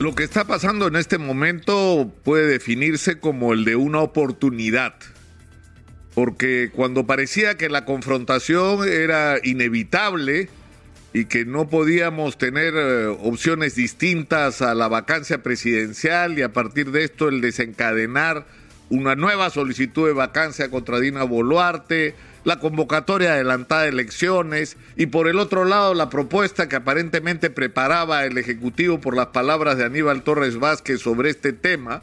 Lo que está pasando en este momento puede definirse como el de una oportunidad, porque cuando parecía que la confrontación era inevitable y que no podíamos tener eh, opciones distintas a la vacancia presidencial y a partir de esto el desencadenar una nueva solicitud de vacancia contra Dina Boluarte, la convocatoria adelantada de elecciones y por el otro lado la propuesta que aparentemente preparaba el Ejecutivo por las palabras de Aníbal Torres Vázquez sobre este tema,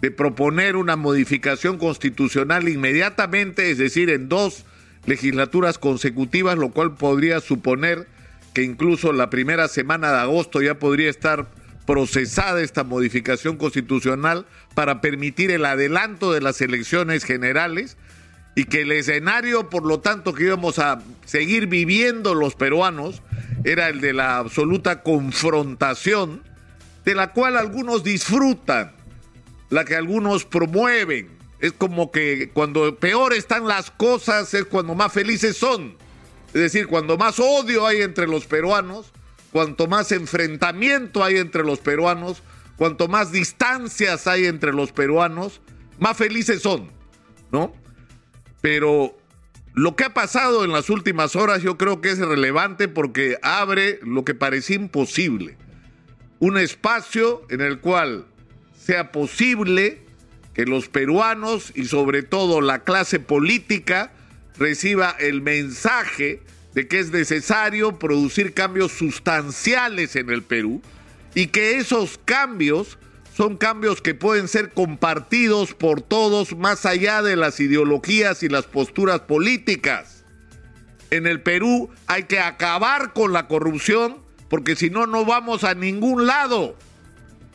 de proponer una modificación constitucional inmediatamente, es decir, en dos legislaturas consecutivas, lo cual podría suponer que incluso la primera semana de agosto ya podría estar procesada esta modificación constitucional para permitir el adelanto de las elecciones generales y que el escenario, por lo tanto, que íbamos a seguir viviendo los peruanos era el de la absoluta confrontación, de la cual algunos disfrutan, la que algunos promueven. Es como que cuando peor están las cosas es cuando más felices son. Es decir, cuando más odio hay entre los peruanos, cuanto más enfrentamiento hay entre los peruanos, cuanto más distancias hay entre los peruanos, más felices son, ¿no? Pero lo que ha pasado en las últimas horas yo creo que es relevante porque abre lo que parecía imposible. Un espacio en el cual sea posible que los peruanos y sobre todo la clase política reciba el mensaje de que es necesario producir cambios sustanciales en el Perú y que esos cambios son cambios que pueden ser compartidos por todos más allá de las ideologías y las posturas políticas. En el Perú hay que acabar con la corrupción porque si no, no vamos a ningún lado.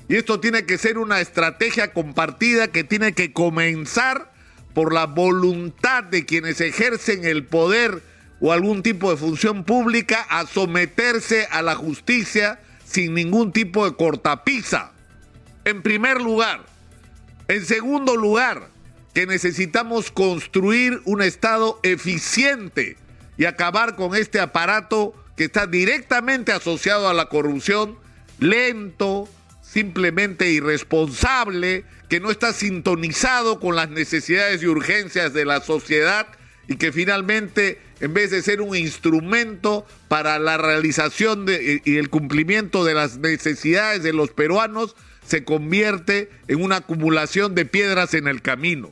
Y esto tiene que ser una estrategia compartida que tiene que comenzar por la voluntad de quienes ejercen el poder o algún tipo de función pública a someterse a la justicia sin ningún tipo de cortapisa en primer lugar. En segundo lugar, que necesitamos construir un Estado eficiente y acabar con este aparato que está directamente asociado a la corrupción, lento, simplemente irresponsable, que no está sintonizado con las necesidades y urgencias de la sociedad y que finalmente, en vez de ser un instrumento para la realización y el cumplimiento de las necesidades de los peruanos, se convierte en una acumulación de piedras en el camino.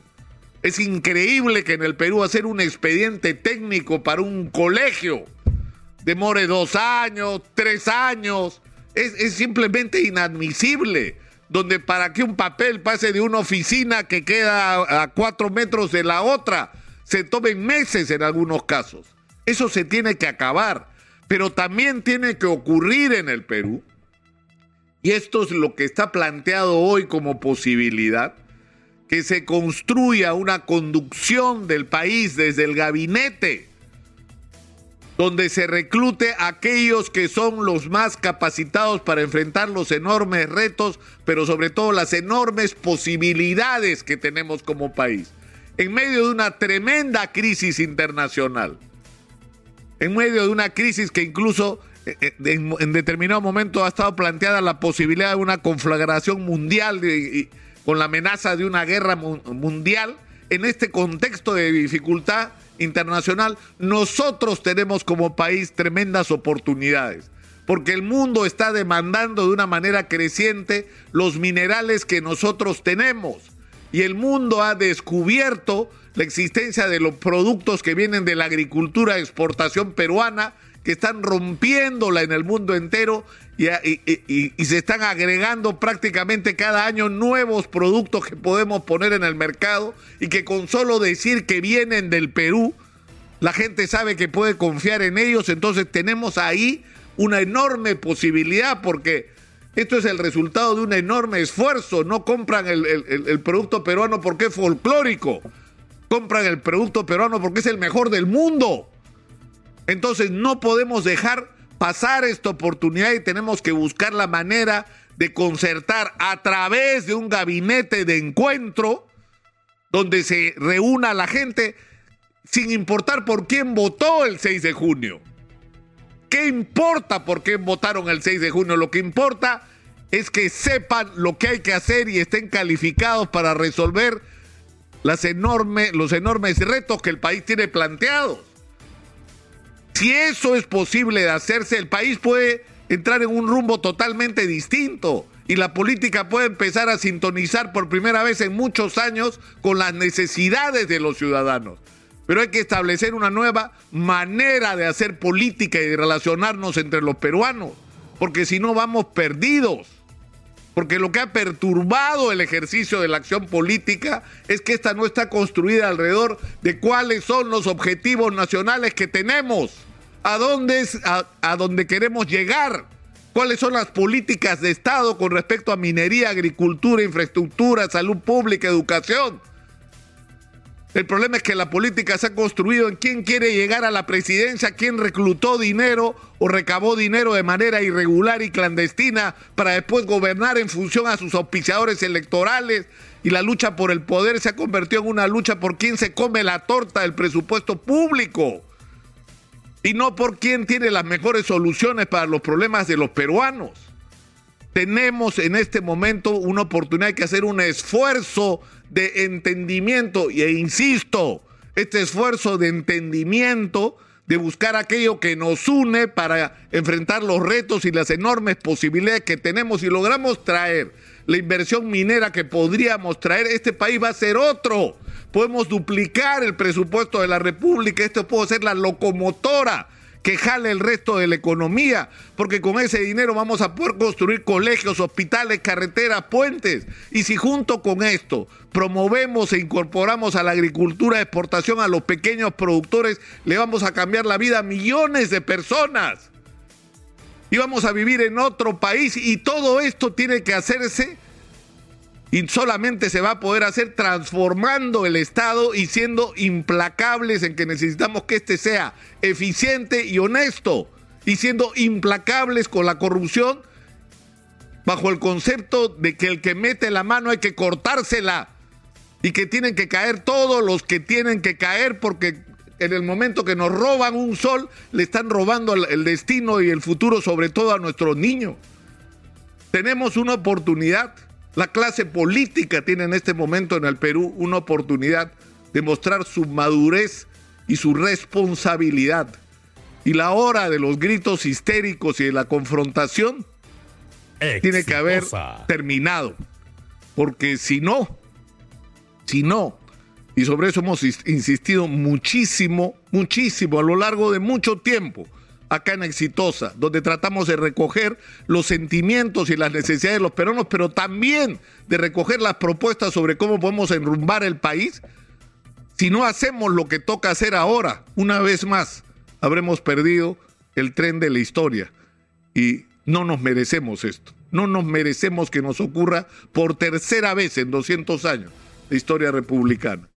Es increíble que en el Perú hacer un expediente técnico para un colegio demore dos años, tres años. Es, simplemente inadmisible. Donde para que un papel pase de una oficina que queda a cuatro metros de la otra, se tomen meses en algunos casos. Eso se tiene que acabar. Pero también tiene que ocurrir en el Perú y esto es lo que está planteado hoy como posibilidad, que se construya una conducción del país desde el gabinete, donde se reclute a aquellos que son los más capacitados para enfrentar los enormes retos, pero sobre todo las enormes posibilidades que tenemos como país, en medio de una tremenda crisis internacional, en medio de una crisis que incluso eh, eh, en, determinado momento ha estado planteada la posibilidad de una conflagración mundial con la amenaza de una guerra mundial. En este contexto de dificultad internacional, nosotros tenemos como país tremendas oportunidades, porque el mundo está demandando de una manera creciente los minerales que nosotros tenemos. Y el mundo ha descubierto la existencia de los productos que vienen de la agricultura de exportación peruana que están rompiéndola en el mundo entero y, se están agregando prácticamente cada año nuevos productos que podemos poner en el mercado y que con solo decir que vienen del Perú, la gente sabe que puede confiar en ellos, entonces tenemos ahí una enorme posibilidad porque esto es el resultado de un enorme esfuerzo, no compran el, el producto peruano porque es folclórico, compran el producto peruano porque es el mejor del mundo. Entonces no podemos dejar pasar esta oportunidad y tenemos que buscar la manera de concertar a través de un gabinete de encuentro donde se reúna la gente sin importar por quién votó el 6 de junio. ¿Qué importa por quién votaron el 6 de junio? Lo que importa es que sepan lo que hay que hacer y estén calificados para resolver las enormes, los enormes retos que el país tiene planteados. Si eso es posible de hacerse, el país puede entrar en un rumbo totalmente distinto y la política puede empezar a sintonizar por primera vez en muchos años con las necesidades de los ciudadanos. Pero hay que establecer una nueva manera de hacer política y de relacionarnos entre los peruanos, porque si no vamos perdidos. Porque lo que ha perturbado el ejercicio de la acción política es que esta no está construida alrededor de cuáles son los objetivos nacionales que tenemos, a dónde, es, a, dónde queremos llegar, cuáles son las políticas de Estado con respecto a minería, agricultura, infraestructura, salud pública, educación. El problema es que la política se ha construido en quién quiere llegar a la presidencia, quién reclutó dinero o recabó dinero de manera irregular y clandestina para después gobernar en función a sus auspiciadores electorales. Y la lucha por el poder se ha convertido en una lucha por quién se come la torta del presupuesto público. Y no por quién tiene las mejores soluciones para los problemas de los peruanos. Tenemos en este momento una oportunidad de hacer un esfuerzo de entendimiento, e insisto, este esfuerzo de entendimiento, de buscar aquello que nos une para enfrentar los retos y las enormes posibilidades que tenemos y logramos traer la inversión minera que podríamos traer, este país va a ser otro. Podemos duplicar el presupuesto de la República, esto puede ser la locomotora que jale el resto de la economía, porque con ese dinero vamos a poder construir colegios, hospitales, carreteras, puentes. Y si junto con esto promovemos e incorporamos a la agricultura de exportación a los pequeños productores, le vamos a cambiar la vida a millones de personas. Y vamos a vivir en otro país y todo esto tiene que hacerse y solamente se va a poder hacer transformando el Estado y siendo implacables en que necesitamos que éste sea eficiente y honesto y siendo implacables con la corrupción bajo el concepto de que el que mete la mano hay que cortársela y que tienen que caer todos los que tienen que caer porque en el momento que nos roban un sol le están robando el destino y el futuro sobre todo a nuestros niños. Tenemos una oportunidad la clase política tiene en este momento en el Perú una oportunidad de mostrar su madurez y su responsabilidad. Y la hora de los gritos histéricos y de la confrontación tiene que haber terminado. Porque si no, si no, y sobre eso hemos insistido muchísimo, muchísimo a lo largo de mucho tiempo, acá en Exitosa, donde tratamos de recoger los sentimientos y las necesidades de los peruanos, pero también de recoger las propuestas sobre cómo podemos enrumbar el país. Si no hacemos lo que toca hacer ahora, una vez más, habremos perdido el tren de la historia. Y no nos merecemos esto. No nos merecemos que nos ocurra por tercera vez en 200 años la historia republicana.